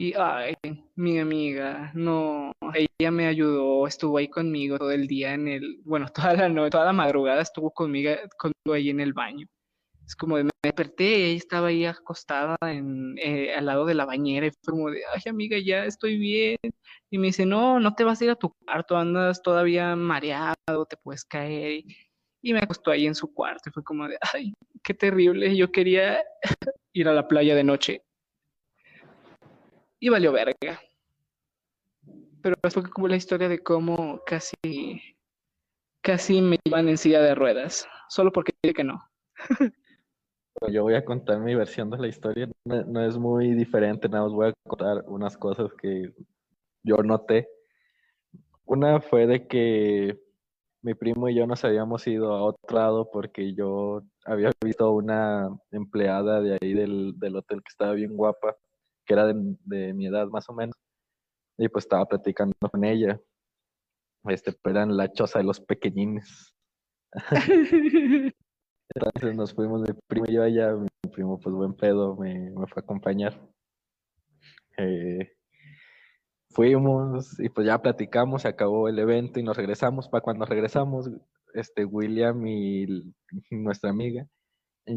Y, ay, mi amiga, no, ella me ayudó, estuvo ahí conmigo todo el día en el, bueno, toda la noche, toda la madrugada estuvo conmigo, conmigo ahí en el baño. Es como me desperté y ella estaba ahí acostada en, eh, al lado de la bañera y fue como de, ay, amiga, ya estoy bien. Y me dice, no, no te vas a ir a tu cuarto, andas todavía mareado, te puedes caer. Y me acostó ahí en su cuarto y fue como de, ay, qué terrible, yo quería ir a la playa de noche y valió verga. Pero fue como la historia de cómo casi, casi me iban en silla de ruedas, solo porque dije que no. Yo voy a contar mi versión de la historia, no, es muy diferente, nada más voy a contar unas cosas que yo noté. Una fue de que mi primo y yo nos habíamos ido a otro lado porque yo había visto una empleada de ahí del, del hotel que estaba bien guapa que era de, mi edad más o menos, y pues estaba platicando con ella. Este, pero eran la choza de los pequeñines. Entonces nos fuimos, mi primo y yo allá, mi primo pues buen pedo me, fue a acompañar. Eh, fuimos y pues ya platicamos, se acabó el evento y nos regresamos. Para cuando regresamos, este William y nuestra amiga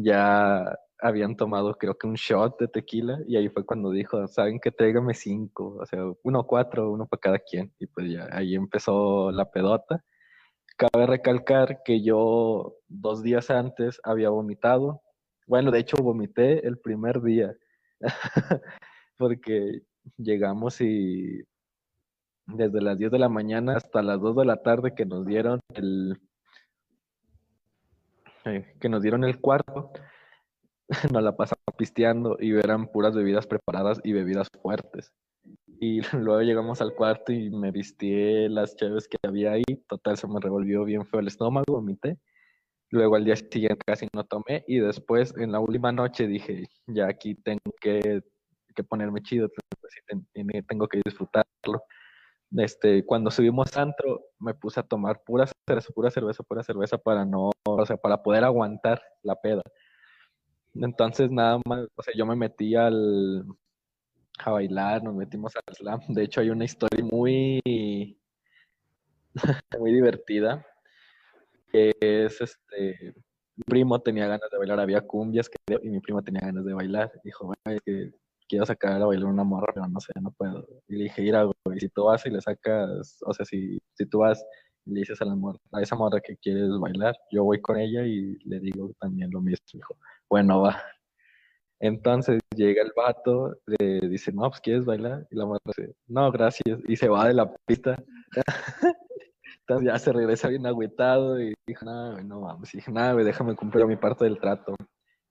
ya habían tomado creo que un shot de tequila y ahí fue cuando dijo, saben que tráigame cinco, o sea, uno cuatro, uno para cada quien. Y pues ya ahí empezó la pedota. Cabe recalcar que yo dos días antes había vomitado. Bueno, de hecho vomité el primer día porque llegamos y desde las 10 de la mañana hasta las 2 de la tarde que nos dieron el eh, que nos dieron el cuarto, nos la pasamos pisteando y eran puras bebidas preparadas y bebidas fuertes. Y luego llegamos al cuarto y me vistí las chaves que había ahí. Total, se me revolvió bien feo el estómago, vomité. Luego al día siguiente casi no tomé y después en la última noche dije, ya aquí tengo que, que ponerme chido, tengo que disfrutarlo. Este, cuando subimos antro, me puse a tomar pura cerveza, pura cerveza, pura cerveza para no, o sea, para poder aguantar la peda. Entonces, nada más, o sea, yo me metí al, a bailar, nos metimos al slam. De hecho, hay una historia muy, muy divertida, que es, este, mi primo tenía ganas de bailar, había cumbias, y mi primo tenía ganas de bailar. Dijo, que quiero sacar a bailar una morra, pero no sé, no puedo. Y le dije, ir y si tú vas y le sacas, o sea, si, si tú vas y le dices a la morra, a esa morra que quieres bailar, yo voy con ella y le digo también lo mismo. Dijo, bueno, va. Entonces llega el vato, le dice, no, pues quieres bailar. Y la morra dice, no, gracias. Y se va de la pista. Entonces ya se regresa bien agüitado y dijo, no, no vamos. Y dije, nada, déjame cumplir mi parte del trato.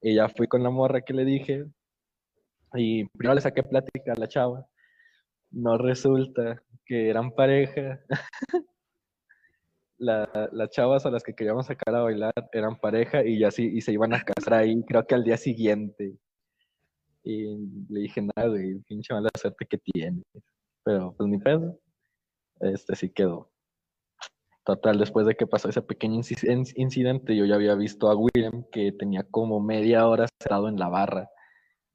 Y ya fui con la morra que le dije, y primero le saqué plática a la chava. No resulta que eran pareja. la, las chavas a las que queríamos sacar a bailar eran pareja y ya sí, y se iban a casar ahí, creo que al día siguiente. Y le dije, nada, güey, pinche mala suerte que tiene. Pero pues ni pedo. Este sí quedó. Total, después de que pasó ese pequeño incidente, yo ya había visto a William que tenía como media hora cerrado en la barra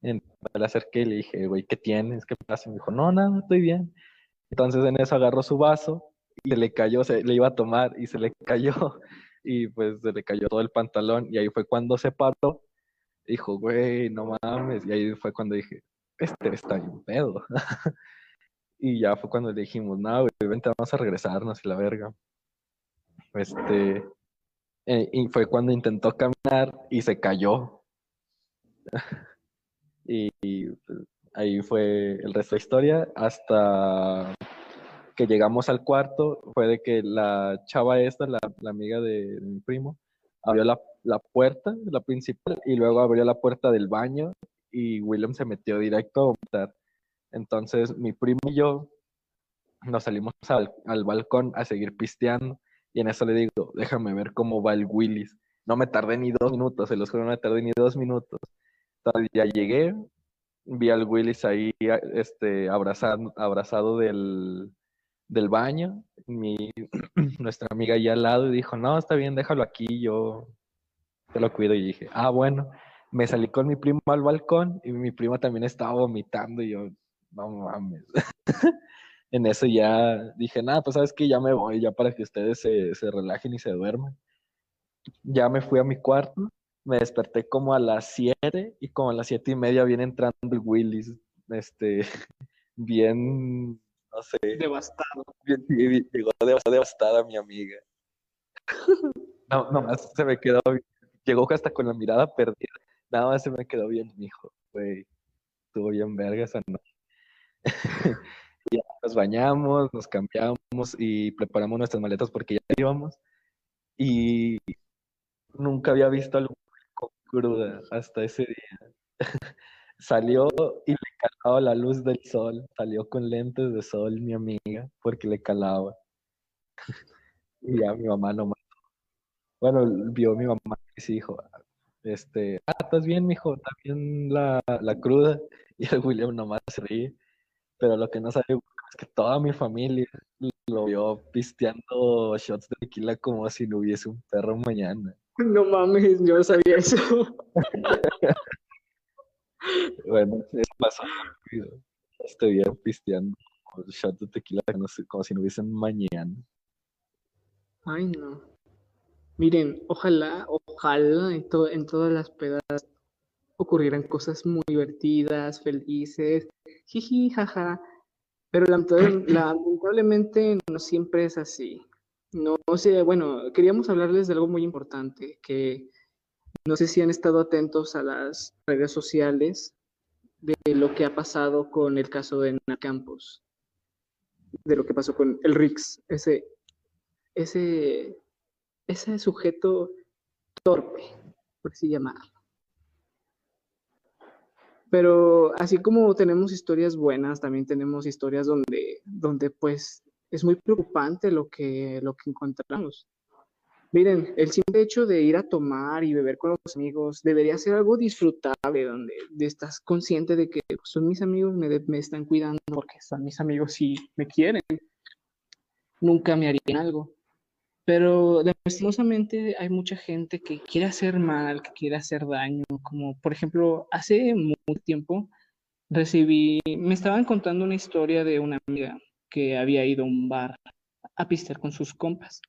entonces le acerqué y le dije, güey, ¿qué tienes? ¿Qué pasa? Y me dijo, no, nada, estoy bien. Entonces en eso agarró su vaso y se le cayó, se le iba a tomar y se le cayó y pues se le cayó todo el pantalón y ahí fue cuando se paró. Dijo, güey, no mames. Y ahí fue cuando dije, este está bien pedo. y ya fue cuando le dijimos, no, güey, vente, vamos a regresarnos y la verga. Este, eh, y fue cuando intentó caminar y se cayó. Y, pues, ahí fue el resto de historia hasta que llegamos al cuarto, fue de que la chava esta, la, amiga de, mi primo, abrió la, la, puerta, la principal, y luego abrió la puerta del baño y William se metió directo a vomitar. Entonces mi primo y yo nos salimos al, al, balcón a seguir pisteando y en eso le digo, déjame ver cómo va el Willis. No me tardé ni dos minutos, se los juro, no me tardé ni dos minutos ya llegué, vi al Willis ahí este, abrazado, abrazado del, del baño, mi, nuestra amiga ahí al lado y dijo, no, está bien, déjalo aquí, yo te lo cuido. Y dije, ah, bueno, me salí con mi primo al balcón y mi primo también estaba vomitando y yo, no mames. en eso ya dije, nada, pues sabes que ya me voy, ya para que ustedes se, se relajen y se duerman. Ya me fui a mi cuarto me desperté como a las 7 y como a las siete y media viene entrando el Willis, este, bien, no sé. Devastado. Llegó devastada mi amiga. No, nomás se me quedó, llegó hasta con la mirada perdida. Nada más se me quedó bien, hijo, güey. Estuvo bien verga esa noche. ya nos bañamos, nos cambiamos y preparamos nuestras maletas porque ya íbamos. Y nunca había visto algo cruda hasta ese día. Salió y le calaba la luz del sol. Salió con lentes de sol mi amiga porque le calaba. y ya mi mamá no mató. Bueno, vio mi mamá y se dijo, este, ah, ¿estás bien, mijo? ¿Está bien la, la cruda? Y el William nomás se ríe. Pero lo que no sabe es que toda mi familia lo vio pisteando shots de tequila como si no hubiese un perro mañana. No mames, yo sabía eso. bueno, eso pasó rápido. Estoy pisteando. shot de tequila como si no hubiesen mañana. Ay, no. Miren, ojalá, ojalá en, en todas las pedas ocurrieran cosas muy divertidas, felices, jiji, jaja. Pero lamentablemente no siempre es así. No, sé, bueno, queríamos hablarles de algo muy importante, que no sé si han estado atentos a las redes sociales de lo que ha pasado con el caso de Campos, de lo que pasó con el Rix, ese, ese, ese sujeto torpe, por así llamarlo. Pero así como tenemos historias buenas, también tenemos historias donde, donde pues es muy preocupante lo que, lo que encontramos. Miren, el simple hecho de ir a tomar y beber con los amigos debería ser algo disfrutable, donde estás consciente de que son mis amigos, me, me están cuidando porque son mis amigos y me quieren. Nunca me harían algo. Pero lastimosamente hay mucha gente que quiere hacer mal, que quiere hacer daño, como por ejemplo, hace mucho tiempo recibí, me estaban contando una historia de una amiga que había ido a un bar a pistear con sus compas.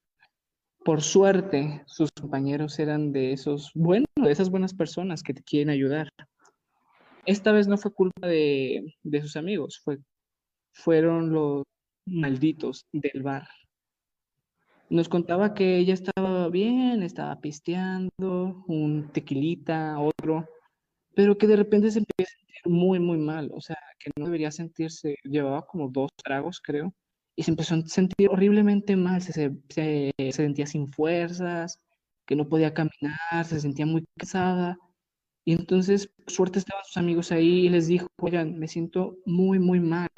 Por suerte, sus compañeros eran de esos, bueno, de esas buenas personas que te quieren ayudar. Esta vez no fue culpa de, de sus amigos, fue, fueron los malditos del bar. Nos contaba que ella estaba bien, estaba pisteando, un tequilita, otro, pero que de repente se empieza a sentir muy, muy mal, o sea, que no debería sentirse, llevaba como dos tragos, creo, y se empezó a sentir horriblemente mal, se, se, sentía sin fuerzas, que no podía caminar, se sentía muy cansada. Y entonces, suerte, estaban sus amigos ahí y les dijo, oigan, me siento muy, muy mal,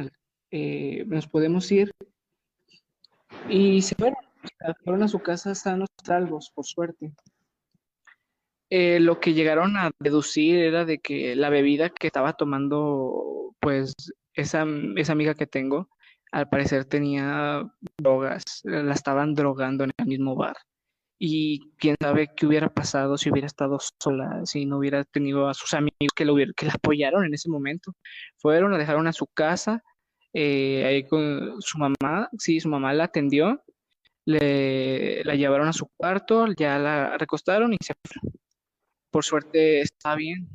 eh, nos podemos ir. Y se fueron, se fueron a su casa sanos salvos, por suerte. Eh, lo que llegaron a deducir era de que la bebida que estaba tomando, pues, esa, esa amiga que tengo, al parecer tenía drogas, la estaban drogando en el mismo bar. Y quién sabe qué hubiera pasado si hubiera estado sola, si no hubiera tenido a sus amigos que, que la apoyaron en ese momento. Fueron, la dejaron a su casa, eh, ahí con su mamá, sí, su mamá la atendió, le, la llevaron a su cuarto, ya la recostaron y se fueron. Por suerte está bien,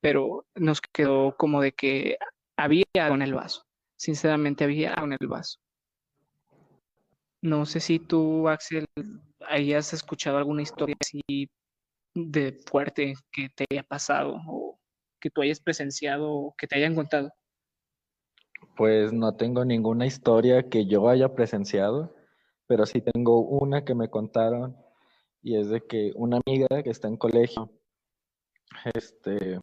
pero nos quedó como de que había algo en el vaso sinceramente había en el vaso. No sé si tú, Axel, hayas escuchado alguna historia así de fuerte que te haya pasado o que tú hayas presenciado o que te hayan contado. Pues no tengo ninguna historia que yo haya presenciado, pero sí tengo una que me contaron y es de que una amiga que está en colegio, este,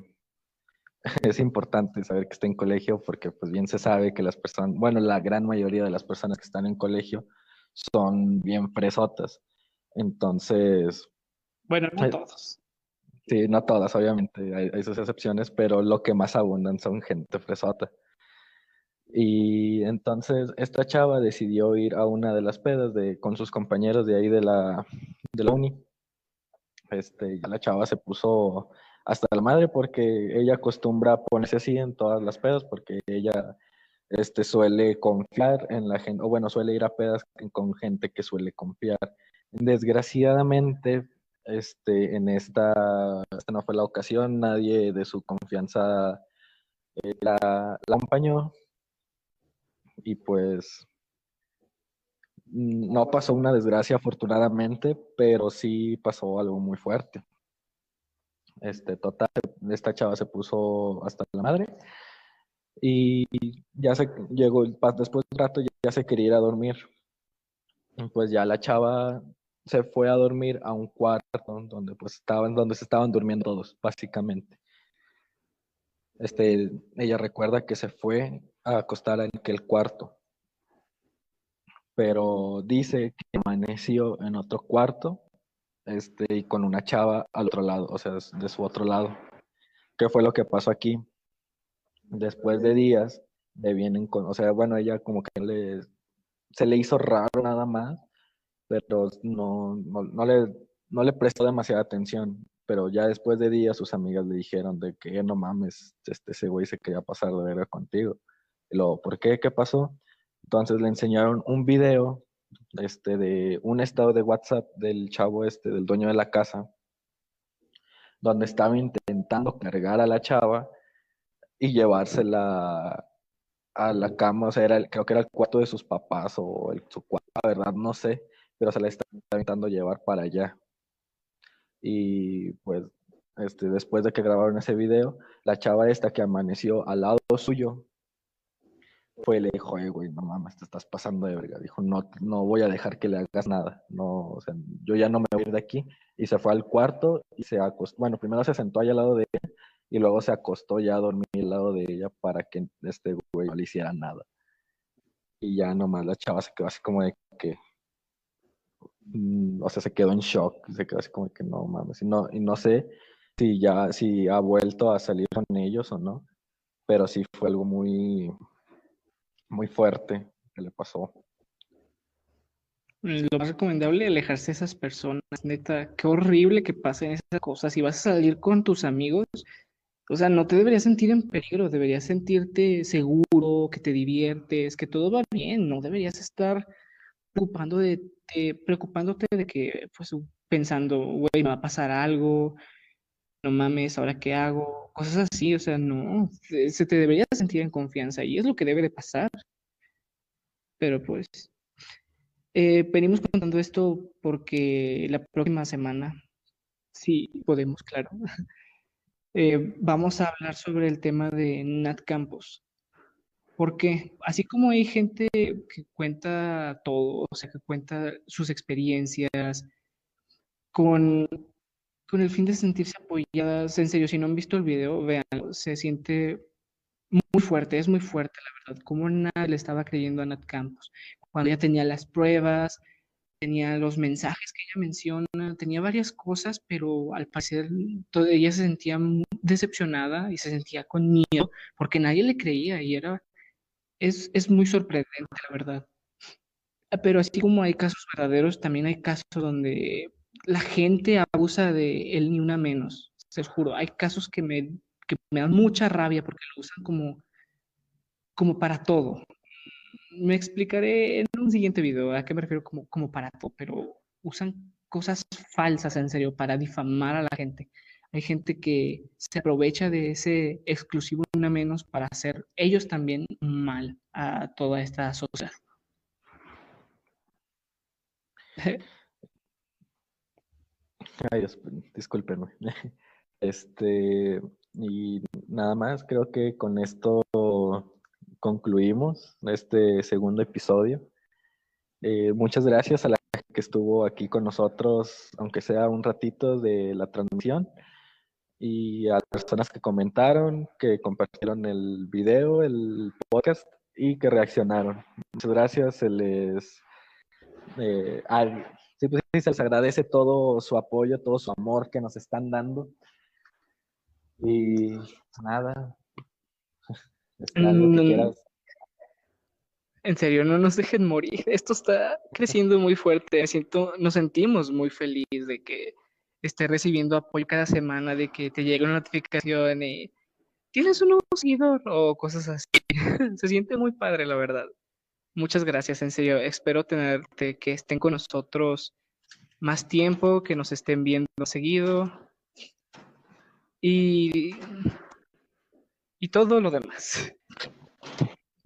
es importante saber que está en colegio porque pues bien se sabe que las personas, bueno, la gran mayoría de las personas que están en colegio son bien fresotas. Entonces... Bueno, no todos. Sí, no todas, obviamente, hay, sus excepciones, pero lo que más abundan son gente fresota. Y entonces esta chava decidió ir a una de las pedas de, con sus compañeros de ahí de la, de la uni. Este, la chava se puso hasta la madre porque ella acostumbra a ponerse así en todas las pedas porque ella este, suele confiar en la gente, o bueno, suele ir a pedas con gente que suele confiar. Desgraciadamente, este, en esta, esta no fue la ocasión, nadie de su confianza eh, la, la acompañó y pues no pasó una desgracia afortunadamente, pero sí pasó algo muy fuerte. Este, total, esta chava se puso hasta la madre y ya se llegó, después de un rato ya, se quería ir a dormir. Pues ya la chava se fue a dormir a un cuarto donde pues estaban, donde se estaban durmiendo todos, básicamente. Este, ella recuerda que se fue a acostar en aquel cuarto, pero dice que amaneció en otro cuarto este, y con una chava al otro lado, o sea, de su otro lado. ¿Qué fue lo que pasó aquí? Después de días, le vienen con, o sea, bueno, ella como que le, se le hizo raro nada más, pero no, no, le, no le prestó demasiada atención. Pero ya después de días sus amigas le dijeron de que no mames, este, ese güey se quería pasar de verga contigo. Y luego, ¿por qué? ¿Qué pasó? Entonces le enseñaron un video este, de un estado de WhatsApp del chavo este, del dueño de la casa, donde estaba intentando cargar a la chava y llevársela a la cama, o sea, era, creo que era el cuarto de sus papás o el, su cuarto, la verdad no sé, pero se la estaba intentando llevar para allá. Y pues, este, después de que grabaron ese video, la chava esta que amaneció al lado suyo, fue le dijo, eh, güey, no mames, te estás pasando de verga. Dijo, no, no voy a dejar que le hagas nada. No, o sea, yo ya no me voy de aquí. Y se fue al cuarto y se acostó. Bueno, primero se sentó allá al lado de ella y luego se acostó ya a dormir al lado de ella para que este güey no le hiciera nada. Y ya nomás la chava se quedó así como de que, mm, o sea, se quedó en shock, se quedó así como de que no mames. Y no, y no sé si ya, si ha vuelto a salir con ellos o no, pero sí fue algo muy, muy fuerte que le pasó. Lo más recomendable es alejarse de esas personas, neta, qué horrible que pasen esas cosas. Si vas a salir con tus amigos, o sea, no te deberías sentir en peligro, deberías sentirte seguro, que te diviertes, que todo va bien, no deberías estar de, preocupándote de que, pues, pensando, güey, me va a pasar algo, no mames, ¿ahora qué hago? Cosas así, o sea, no, se te debería sentir en confianza y es lo que debe de pasar. Pero pues, eh, venimos contando esto porque la próxima semana, sí podemos, claro, eh, vamos a hablar sobre el tema de Nat Campos. Porque así como hay gente que cuenta todo, o sea, que cuenta sus experiencias con con el fin de sentirse apoyadas. En serio, si no han visto el video, vean, se siente muy fuerte, es muy fuerte, la verdad. Como nadie le estaba creyendo a Nat Campos. Cuando ella tenía las pruebas, tenía los mensajes que ella menciona, tenía varias cosas, pero al parecer ella se sentía decepcionada y se sentía con miedo porque nadie le creía y era, es, es muy sorprendente, la verdad. Pero así como hay casos verdaderos, también hay casos donde la gente abusa de él ni una menos. Se juro, hay casos que me, me dan mucha rabia porque lo usan como, como para todo. Me explicaré en un siguiente video a qué me refiero como, como para todo, pero usan cosas falsas en serio para difamar a la gente. Hay gente que se aprovecha de ese exclusivo una menos para hacer ellos también mal a toda esta sociedad. Ay, discúlpenme. Este, y nada más, creo que con esto concluimos este segundo episodio. Eh, muchas gracias a la que estuvo aquí con nosotros, aunque sea un ratito de la transmisión, y a las personas que comentaron, que compartieron el video, el podcast y que reaccionaron. Muchas gracias. Se les. Eh, sí, pues se les agradece todo su apoyo, todo su amor que nos están dando. Y nada. Mm, en serio, no nos dejen morir. Esto está creciendo muy fuerte. siento, nos sentimos muy felices de que esté recibiendo apoyo cada semana, de que te llegue una notificación y tienes un nuevo seguidor o cosas así. Se siente muy padre, la verdad. Muchas gracias, en serio. Espero tenerte, que estén con nosotros más tiempo, que nos estén viendo seguido y, y todo lo demás.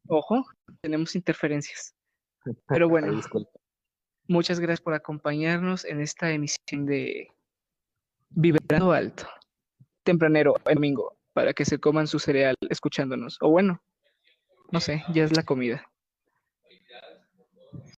Ojo, tenemos interferencias. Pero bueno, muchas gracias por acompañarnos en esta emisión de Vibrando Alto, tempranero, el domingo, para que se coman su cereal escuchándonos. O bueno, no sé, ya es la comida.